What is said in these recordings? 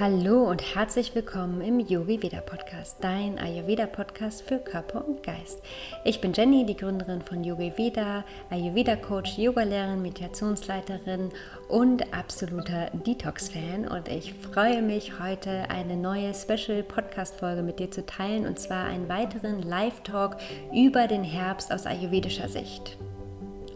Hallo und herzlich willkommen im Yogi Veda Podcast, dein Ayurveda Podcast für Körper und Geist. Ich bin Jenny, die Gründerin von Yogi Veda, Ayurveda Coach, Yogalehrerin, Meditationsleiterin und absoluter Detox Fan und ich freue mich heute eine neue Special Podcast Folge mit dir zu teilen und zwar einen weiteren Live Talk über den Herbst aus ayurvedischer Sicht.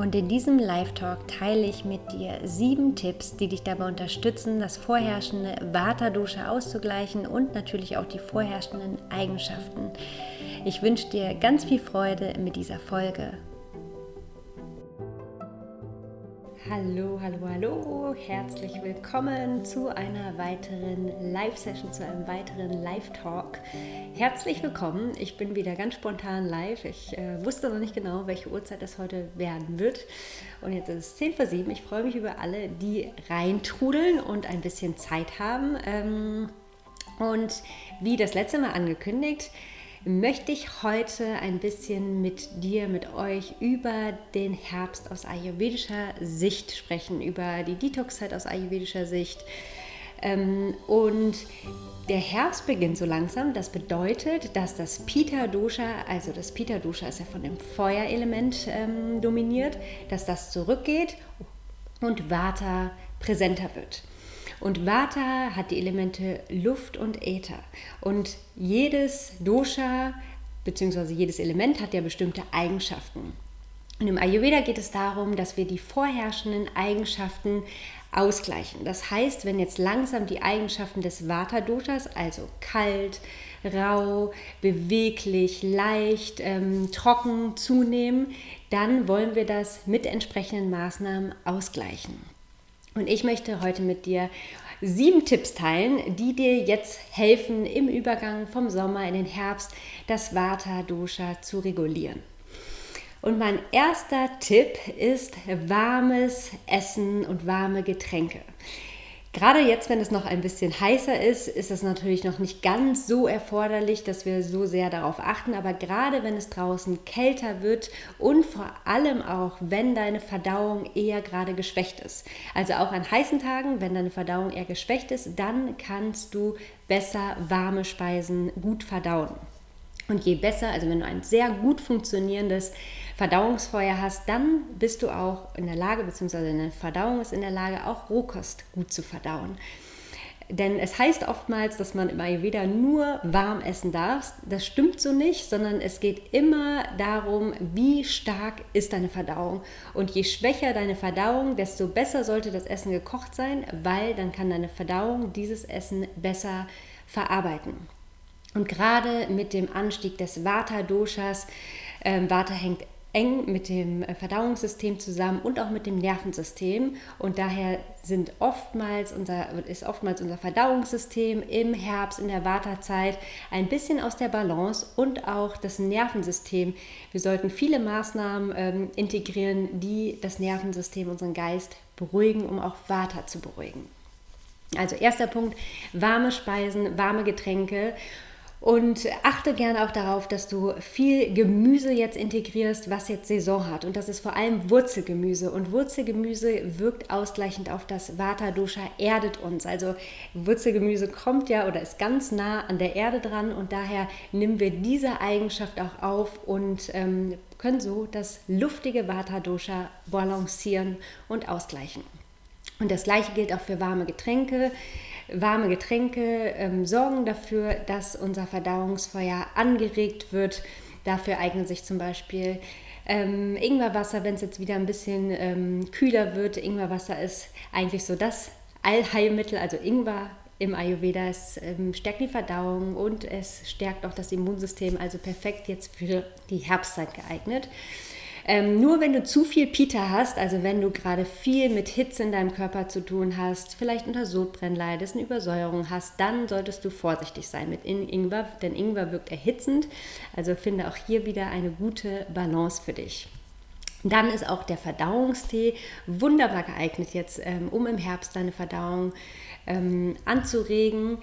Und in diesem Live-Talk teile ich mit dir sieben Tipps, die dich dabei unterstützen, das vorherrschende Vata-Dosha auszugleichen und natürlich auch die vorherrschenden Eigenschaften. Ich wünsche dir ganz viel Freude mit dieser Folge. Hallo, hallo, hallo, herzlich willkommen zu einer weiteren Live-Session, zu einem weiteren Live-Talk. Herzlich willkommen, ich bin wieder ganz spontan live. Ich äh, wusste noch nicht genau, welche Uhrzeit es heute werden wird. Und jetzt ist es 10 vor 7. Ich freue mich über alle, die reintrudeln und ein bisschen Zeit haben. Ähm, und wie das letzte Mal angekündigt, möchte ich heute ein bisschen mit dir, mit euch über den Herbst aus ayurvedischer Sicht sprechen, über die Detox-Zeit aus ayurvedischer Sicht. Ähm, und der Herbst beginnt so langsam. Das bedeutet, dass das Pita-Dosha, also das Pita-Dosha ist ja von dem Feuerelement ähm, dominiert, dass das zurückgeht und Vata präsenter wird. Und Vata hat die Elemente Luft und Äther. Und jedes Dosha bzw. jedes Element hat ja bestimmte Eigenschaften. Und im Ayurveda geht es darum, dass wir die vorherrschenden Eigenschaften ausgleichen. Das heißt, wenn jetzt langsam die Eigenschaften des Vata-Doshas, also kalt, rau, beweglich, leicht, ähm, trocken zunehmen, dann wollen wir das mit entsprechenden Maßnahmen ausgleichen. Und ich möchte heute mit dir sieben Tipps teilen, die dir jetzt helfen, im Übergang vom Sommer in den Herbst das Vata-Dosha zu regulieren. Und mein erster Tipp ist warmes Essen und warme Getränke. Gerade jetzt, wenn es noch ein bisschen heißer ist, ist es natürlich noch nicht ganz so erforderlich, dass wir so sehr darauf achten. Aber gerade wenn es draußen kälter wird und vor allem auch, wenn deine Verdauung eher gerade geschwächt ist. Also auch an heißen Tagen, wenn deine Verdauung eher geschwächt ist, dann kannst du besser warme Speisen gut verdauen. Und je besser, also wenn du ein sehr gut funktionierendes Verdauungsfeuer hast, dann bist du auch in der Lage, beziehungsweise deine Verdauung ist in der Lage, auch Rohkost gut zu verdauen. Denn es heißt oftmals, dass man im Ayurveda nur warm essen darf. Das stimmt so nicht, sondern es geht immer darum, wie stark ist deine Verdauung. Und je schwächer deine Verdauung, desto besser sollte das Essen gekocht sein, weil dann kann deine Verdauung dieses Essen besser verarbeiten. Und gerade mit dem Anstieg des Vata-Doshas, ähm, Vata hängt eng mit dem äh, Verdauungssystem zusammen und auch mit dem Nervensystem. Und daher sind oftmals unser, ist oftmals unser Verdauungssystem im Herbst, in der Wartezeit ein bisschen aus der Balance und auch das Nervensystem. Wir sollten viele Maßnahmen ähm, integrieren, die das Nervensystem, unseren Geist beruhigen, um auch Vata zu beruhigen. Also erster Punkt, warme Speisen, warme Getränke. Und achte gerne auch darauf, dass du viel Gemüse jetzt integrierst, was jetzt Saison hat. Und das ist vor allem Wurzelgemüse. Und Wurzelgemüse wirkt ausgleichend auf das Vata-Dosha, erdet uns. Also Wurzelgemüse kommt ja oder ist ganz nah an der Erde dran. Und daher nehmen wir diese Eigenschaft auch auf und ähm, können so das luftige Vata-Dosha balancieren und ausgleichen. Und das gleiche gilt auch für warme Getränke. Warme Getränke ähm, sorgen dafür, dass unser Verdauungsfeuer angeregt wird. Dafür eignet sich zum Beispiel ähm, Ingwerwasser, wenn es jetzt wieder ein bisschen ähm, kühler wird. Ingwerwasser ist eigentlich so das Allheilmittel, also Ingwer im Ayurveda. Es ähm, stärkt die Verdauung und es stärkt auch das Immunsystem, also perfekt jetzt für die Herbstzeit geeignet. Ähm, nur wenn du zu viel Pita hast, also wenn du gerade viel mit Hitze in deinem Körper zu tun hast, vielleicht unter Sodbrennen leidest, eine Übersäuerung hast, dann solltest du vorsichtig sein mit Ingwer, denn Ingwer wirkt erhitzend. Also finde auch hier wieder eine gute Balance für dich. Dann ist auch der Verdauungstee wunderbar geeignet jetzt, ähm, um im Herbst deine Verdauung ähm, anzuregen.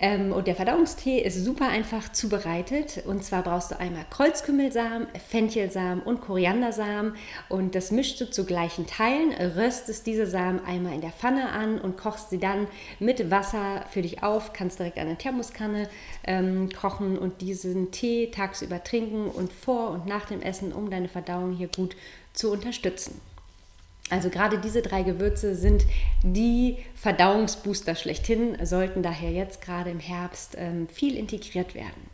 Ähm, und der Verdauungstee ist super einfach zubereitet. Und zwar brauchst du einmal Kreuzkümmelsamen, Fenchelsamen und Koriandersamen. Und das mischst du zu gleichen Teilen, röstest diese Samen einmal in der Pfanne an und kochst sie dann mit Wasser für dich auf. Kannst direkt eine Thermoskanne ähm, kochen und diesen Tee tagsüber trinken und vor und nach dem Essen, um deine Verdauung hier gut zu unterstützen. Also gerade diese drei Gewürze sind die Verdauungsbooster schlechthin, sollten daher jetzt gerade im Herbst ähm, viel integriert werden.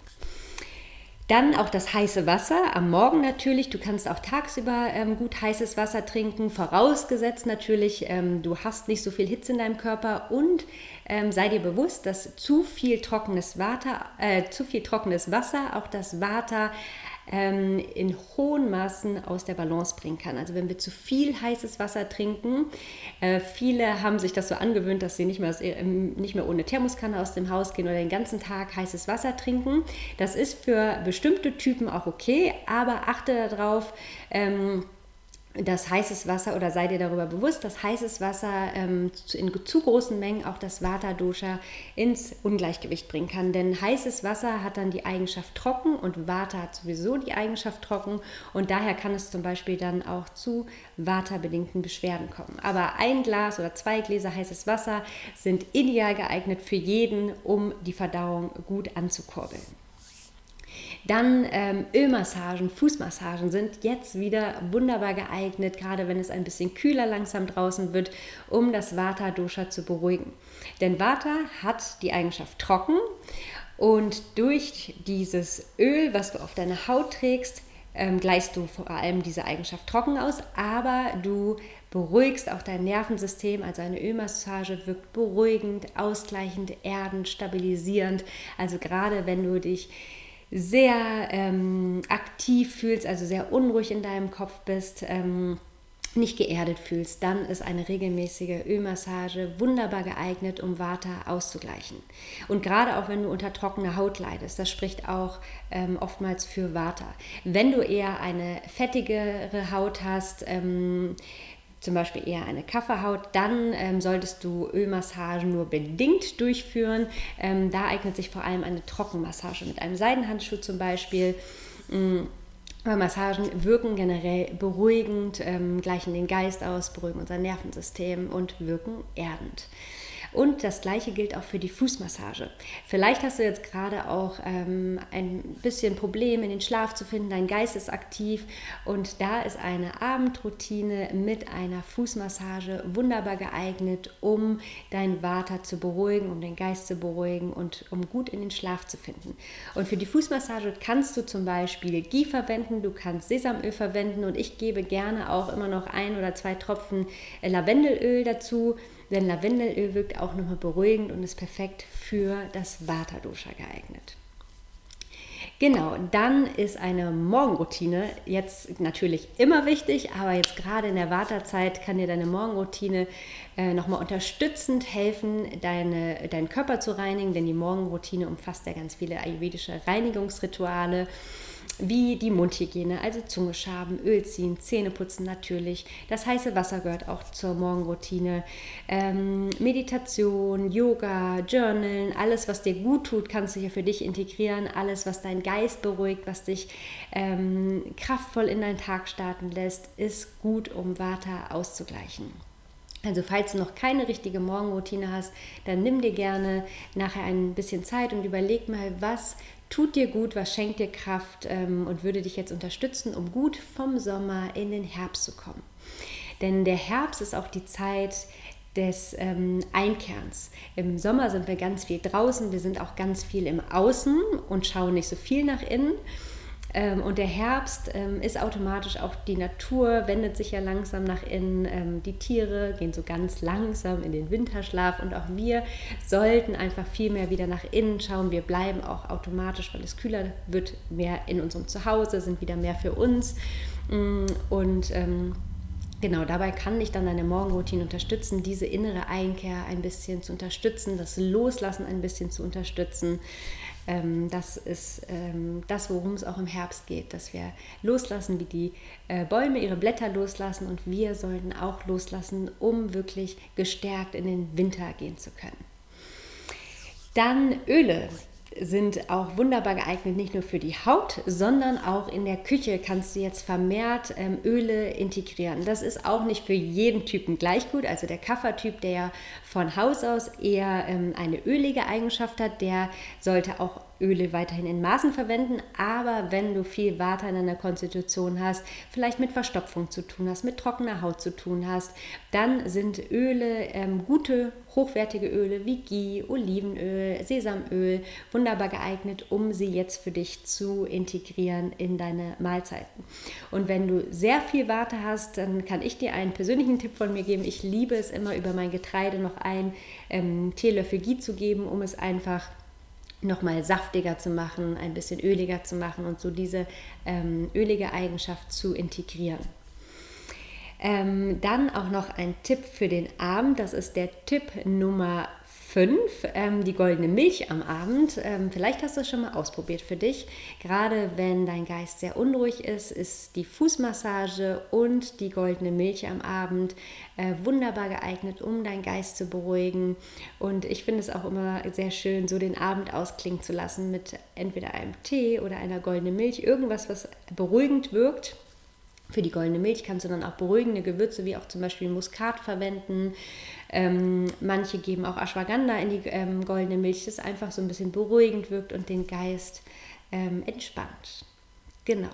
Dann auch das heiße Wasser am Morgen natürlich. Du kannst auch tagsüber ähm, gut heißes Wasser trinken, vorausgesetzt natürlich, ähm, du hast nicht so viel Hitze in deinem Körper und ähm, sei dir bewusst, dass zu viel trockenes, Water, äh, zu viel trockenes Wasser auch das Water ähm, in hohen Maßen aus der Balance bringen kann. Also wenn wir zu viel heißes Wasser trinken, äh, viele haben sich das so angewöhnt, dass sie nicht mehr, aus, äh, nicht mehr ohne Thermoskanne aus dem Haus gehen oder den ganzen Tag heißes Wasser trinken. Das ist für bestimmte Typen auch okay, aber achte darauf, ähm, dass heißes Wasser oder sei dir darüber bewusst, dass heißes Wasser ähm, in zu großen Mengen auch das Vata-Dosha ins Ungleichgewicht bringen kann. Denn heißes Wasser hat dann die Eigenschaft trocken und Vata hat sowieso die Eigenschaft trocken und daher kann es zum Beispiel dann auch zu Vata-bedingten Beschwerden kommen. Aber ein Glas oder zwei Gläser heißes Wasser sind ideal geeignet für jeden, um die Verdauung gut anzukurbeln. Dann ähm, Ölmassagen, Fußmassagen sind jetzt wieder wunderbar geeignet, gerade wenn es ein bisschen kühler langsam draußen wird, um das Vata-Dosha zu beruhigen. Denn Vata hat die Eigenschaft trocken und durch dieses Öl, was du auf deine Haut trägst, ähm, gleichst du vor allem diese Eigenschaft trocken aus, aber du beruhigst auch dein Nervensystem. Also eine Ölmassage wirkt beruhigend, ausgleichend, erdend, stabilisierend. Also gerade wenn du dich sehr ähm, aktiv fühlst, also sehr unruhig in deinem Kopf bist, ähm, nicht geerdet fühlst, dann ist eine regelmäßige Ölmassage wunderbar geeignet, um Vata auszugleichen. Und gerade auch wenn du unter trockener Haut leidest, das spricht auch ähm, oftmals für Vata. Wenn du eher eine fettigere Haut hast, ähm, zum Beispiel eher eine Kaffeehaut, dann ähm, solltest du Ölmassagen nur bedingt durchführen. Ähm, da eignet sich vor allem eine Trockenmassage mit einem Seidenhandschuh zum Beispiel. Ähm, Massagen wirken generell beruhigend, ähm, gleichen den Geist aus, beruhigen unser Nervensystem und wirken erdend. Und das gleiche gilt auch für die Fußmassage. Vielleicht hast du jetzt gerade auch ähm, ein bisschen Problem, in den Schlaf zu finden, dein Geist ist aktiv. Und da ist eine Abendroutine mit einer Fußmassage wunderbar geeignet, um dein Vata zu beruhigen, um den Geist zu beruhigen und um gut in den Schlaf zu finden. Und für die Fußmassage kannst du zum Beispiel Ghee verwenden, du kannst Sesamöl verwenden. Und ich gebe gerne auch immer noch ein oder zwei Tropfen Lavendelöl dazu denn Lavendelöl wirkt auch nochmal beruhigend und ist perfekt für das Vata-Dosha geeignet. Genau, dann ist eine Morgenroutine jetzt natürlich immer wichtig, aber jetzt gerade in der Wartezeit kann dir deine Morgenroutine äh, nochmal unterstützend helfen, deine, deinen Körper zu reinigen, denn die Morgenroutine umfasst ja ganz viele ayurvedische Reinigungsrituale wie die Mundhygiene, also Zunge schaben, Öl ziehen, Zähne putzen natürlich. Das heiße Wasser gehört auch zur Morgenroutine. Ähm, Meditation, Yoga, Journalen, alles, was dir gut tut, kannst du hier für dich integrieren. Alles, was deinen Geist beruhigt, was dich ähm, kraftvoll in deinen Tag starten lässt, ist gut, um Vata auszugleichen. Also falls du noch keine richtige Morgenroutine hast, dann nimm dir gerne nachher ein bisschen Zeit und überleg mal, was tut dir gut, was schenkt dir Kraft ähm, und würde dich jetzt unterstützen, um gut vom Sommer in den Herbst zu kommen. Denn der Herbst ist auch die Zeit des ähm, Einkerns. Im Sommer sind wir ganz viel draußen, wir sind auch ganz viel im Außen und schauen nicht so viel nach innen. Ähm, und der Herbst ähm, ist automatisch auch die Natur, wendet sich ja langsam nach innen. Ähm, die Tiere gehen so ganz langsam in den Winterschlaf und auch wir sollten einfach viel mehr wieder nach innen schauen. Wir bleiben auch automatisch, weil es kühler wird, mehr in unserem Zuhause, sind wieder mehr für uns. Mm, und Genau, dabei kann dich dann deine Morgenroutine unterstützen, diese innere Einkehr ein bisschen zu unterstützen, das Loslassen ein bisschen zu unterstützen. Ähm, das ist ähm, das, worum es auch im Herbst geht, dass wir loslassen, wie die äh, Bäume ihre Blätter loslassen und wir sollten auch loslassen, um wirklich gestärkt in den Winter gehen zu können. Dann Öle sind auch wunderbar geeignet, nicht nur für die Haut, sondern auch in der Küche kannst du jetzt vermehrt ähm, Öle integrieren. Das ist auch nicht für jeden Typen gleich gut. Also der Kaffertyp, der ja von Haus aus eher ähm, eine ölige Eigenschaft hat, der sollte auch Öle weiterhin in Maßen verwenden, aber wenn du viel Water in deiner Konstitution hast, vielleicht mit Verstopfung zu tun hast, mit trockener Haut zu tun hast, dann sind Öle, ähm, gute, hochwertige Öle wie Ghee, Olivenöl, Sesamöl wunderbar geeignet, um sie jetzt für dich zu integrieren in deine Mahlzeiten. Und wenn du sehr viel Water hast, dann kann ich dir einen persönlichen Tipp von mir geben. Ich liebe es immer über mein Getreide noch einen ähm, Teelöffel Ghee zu geben, um es einfach nochmal saftiger zu machen, ein bisschen öliger zu machen und so diese ähm, ölige Eigenschaft zu integrieren. Ähm, dann auch noch ein Tipp für den Abend, das ist der Tipp Nummer 5, ähm, die goldene Milch am Abend. Ähm, vielleicht hast du es schon mal ausprobiert für dich. Gerade wenn dein Geist sehr unruhig ist, ist die Fußmassage und die goldene Milch am Abend äh, wunderbar geeignet, um deinen Geist zu beruhigen. Und ich finde es auch immer sehr schön, so den Abend ausklingen zu lassen mit entweder einem Tee oder einer goldenen Milch. Irgendwas, was beruhigend wirkt. Für die goldene Milch kannst du dann auch beruhigende Gewürze wie auch zum Beispiel Muskat verwenden. Ähm, manche geben auch Ashwagandha in die ähm, goldene Milch, das einfach so ein bisschen beruhigend wirkt und den Geist ähm, entspannt. Genau.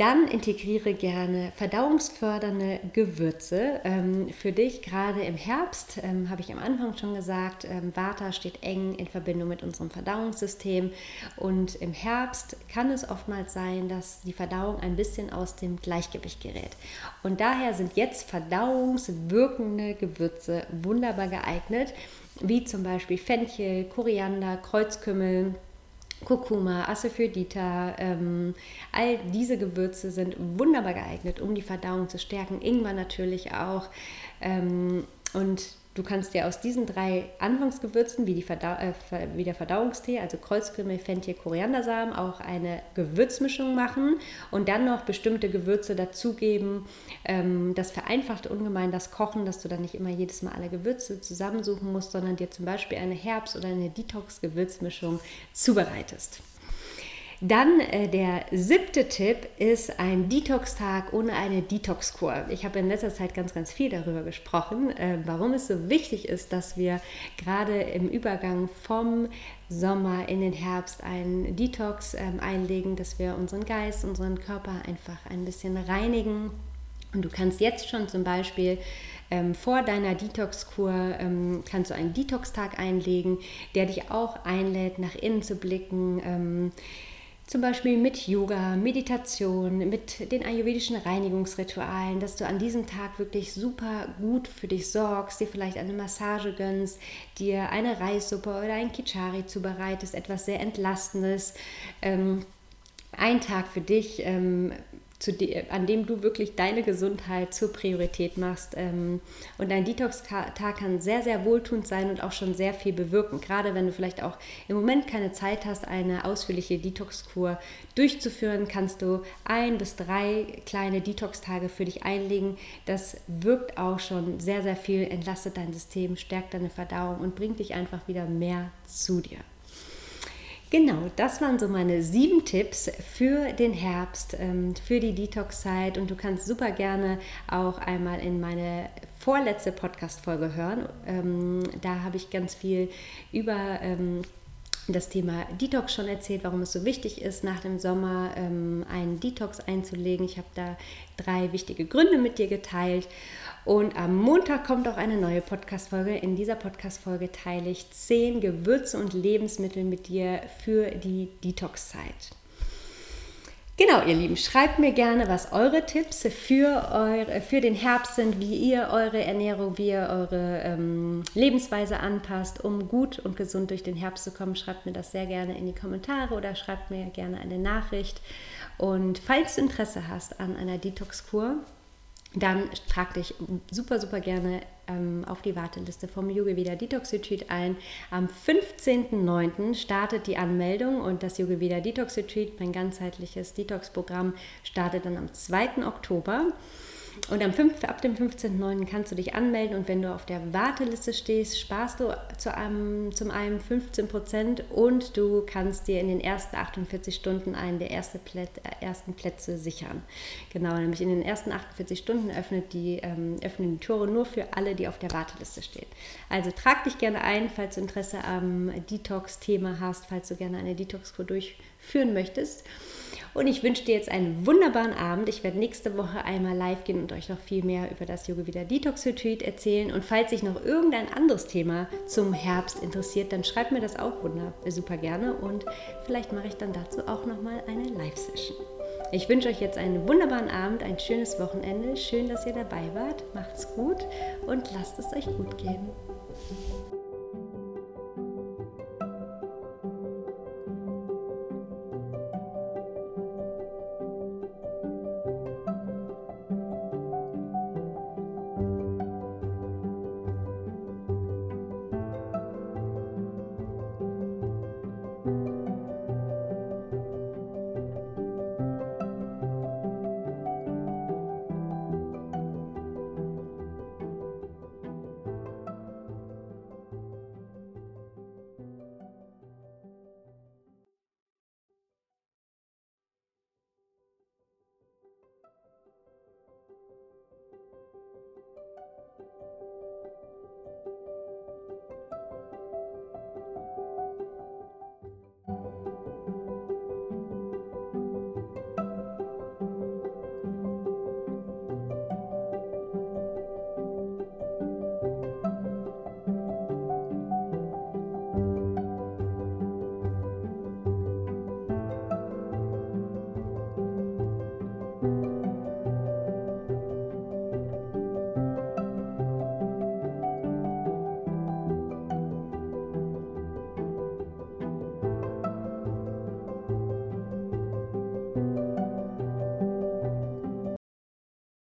Dann integriere gerne verdauungsfördernde Gewürze. Ähm, für dich gerade im Herbst, ähm, habe ich am Anfang schon gesagt, ähm, Vata steht eng in Verbindung mit unserem Verdauungssystem. Und im Herbst kann es oftmals sein, dass die Verdauung ein bisschen aus dem Gleichgewicht gerät. Und daher sind jetzt verdauungswirkende Gewürze wunderbar geeignet, wie zum Beispiel Fenchel, Koriander, Kreuzkümmel Kurkuma, Asafoetida, ähm, all diese Gewürze sind wunderbar geeignet, um die Verdauung zu stärken. Ingwer natürlich auch. Ähm, und Du kannst dir aus diesen drei Anfangsgewürzen, wie, Verdau äh, wie der Verdauungstee, also Kreuzkümmel, Fenchel, Koriandersamen, auch eine Gewürzmischung machen und dann noch bestimmte Gewürze dazugeben. Ähm, das vereinfacht ungemein das Kochen, dass du dann nicht immer jedes Mal alle Gewürze zusammensuchen musst, sondern dir zum Beispiel eine Herbst- oder eine Detox-Gewürzmischung zubereitest. Dann äh, der siebte Tipp ist ein Detox-Tag ohne eine Detox-Kur. Ich habe in letzter Zeit ganz, ganz viel darüber gesprochen, äh, warum es so wichtig ist, dass wir gerade im Übergang vom Sommer in den Herbst einen Detox ähm, einlegen, dass wir unseren Geist, unseren Körper einfach ein bisschen reinigen. Und du kannst jetzt schon zum Beispiel ähm, vor deiner Detox-Kur ähm, kannst du einen Detox-Tag einlegen, der dich auch einlädt, nach innen zu blicken ähm, zum Beispiel mit Yoga, Meditation, mit den ayurvedischen Reinigungsritualen, dass du an diesem Tag wirklich super gut für dich sorgst, dir vielleicht eine Massage gönnst, dir eine Reissuppe oder ein Kichari zubereitest, etwas sehr Entlastendes. Ähm, ein Tag für dich, ähm, de, an dem du wirklich deine Gesundheit zur Priorität machst. Ähm, und dein Detox-Tag kann sehr, sehr wohltuend sein und auch schon sehr viel bewirken. Gerade wenn du vielleicht auch im Moment keine Zeit hast, eine ausführliche Detox-Kur durchzuführen, kannst du ein bis drei kleine Detox-Tage für dich einlegen. Das wirkt auch schon sehr, sehr viel, entlastet dein System, stärkt deine Verdauung und bringt dich einfach wieder mehr zu dir. Genau, das waren so meine sieben Tipps für den Herbst, ähm, für die Detox-Zeit. Und du kannst super gerne auch einmal in meine vorletzte Podcast-Folge hören. Ähm, da habe ich ganz viel über ähm, das Thema Detox schon erzählt, warum es so wichtig ist, nach dem Sommer einen Detox einzulegen. Ich habe da drei wichtige Gründe mit dir geteilt. Und am Montag kommt auch eine neue Podcast-Folge. In dieser Podcast-Folge teile ich zehn Gewürze und Lebensmittel mit dir für die Detox-Zeit. Genau, ihr Lieben, schreibt mir gerne, was eure Tipps für, eure, für den Herbst sind, wie ihr eure Ernährung, wie ihr eure ähm, Lebensweise anpasst, um gut und gesund durch den Herbst zu kommen. Schreibt mir das sehr gerne in die Kommentare oder schreibt mir gerne eine Nachricht. Und falls du Interesse hast an einer Detox-Kur, dann trag dich super, super gerne ähm, auf die Warteliste vom Yogaveda Detox Retreat ein. Am 15.09. startet die Anmeldung und das Yogaveda Detox Retreat, mein ganzheitliches Detox-Programm, startet dann am 2. Oktober. Und am 5, ab dem 15.09. kannst du dich anmelden und wenn du auf der Warteliste stehst, sparst du zu einem, zum einen 15% und du kannst dir in den ersten 48 Stunden einen der erste Plätze, äh, ersten Plätze sichern. Genau, nämlich in den ersten 48 Stunden öffnet die, ähm, öffnen die Tore nur für alle, die auf der Warteliste stehen. Also trag dich gerne ein, falls du Interesse am Detox-Thema hast, falls du gerne eine Detox-Kur durchführen möchtest. Und ich wünsche dir jetzt einen wunderbaren Abend. Ich werde nächste Woche einmal live gehen und euch noch viel mehr über das Yoga Vida Detox Retreat erzählen. Und falls sich noch irgendein anderes Thema zum Herbst interessiert, dann schreibt mir das auch wunder, super gerne. Und vielleicht mache ich dann dazu auch nochmal eine Live-Session. Ich wünsche euch jetzt einen wunderbaren Abend, ein schönes Wochenende. Schön, dass ihr dabei wart. Macht's gut und lasst es euch gut gehen.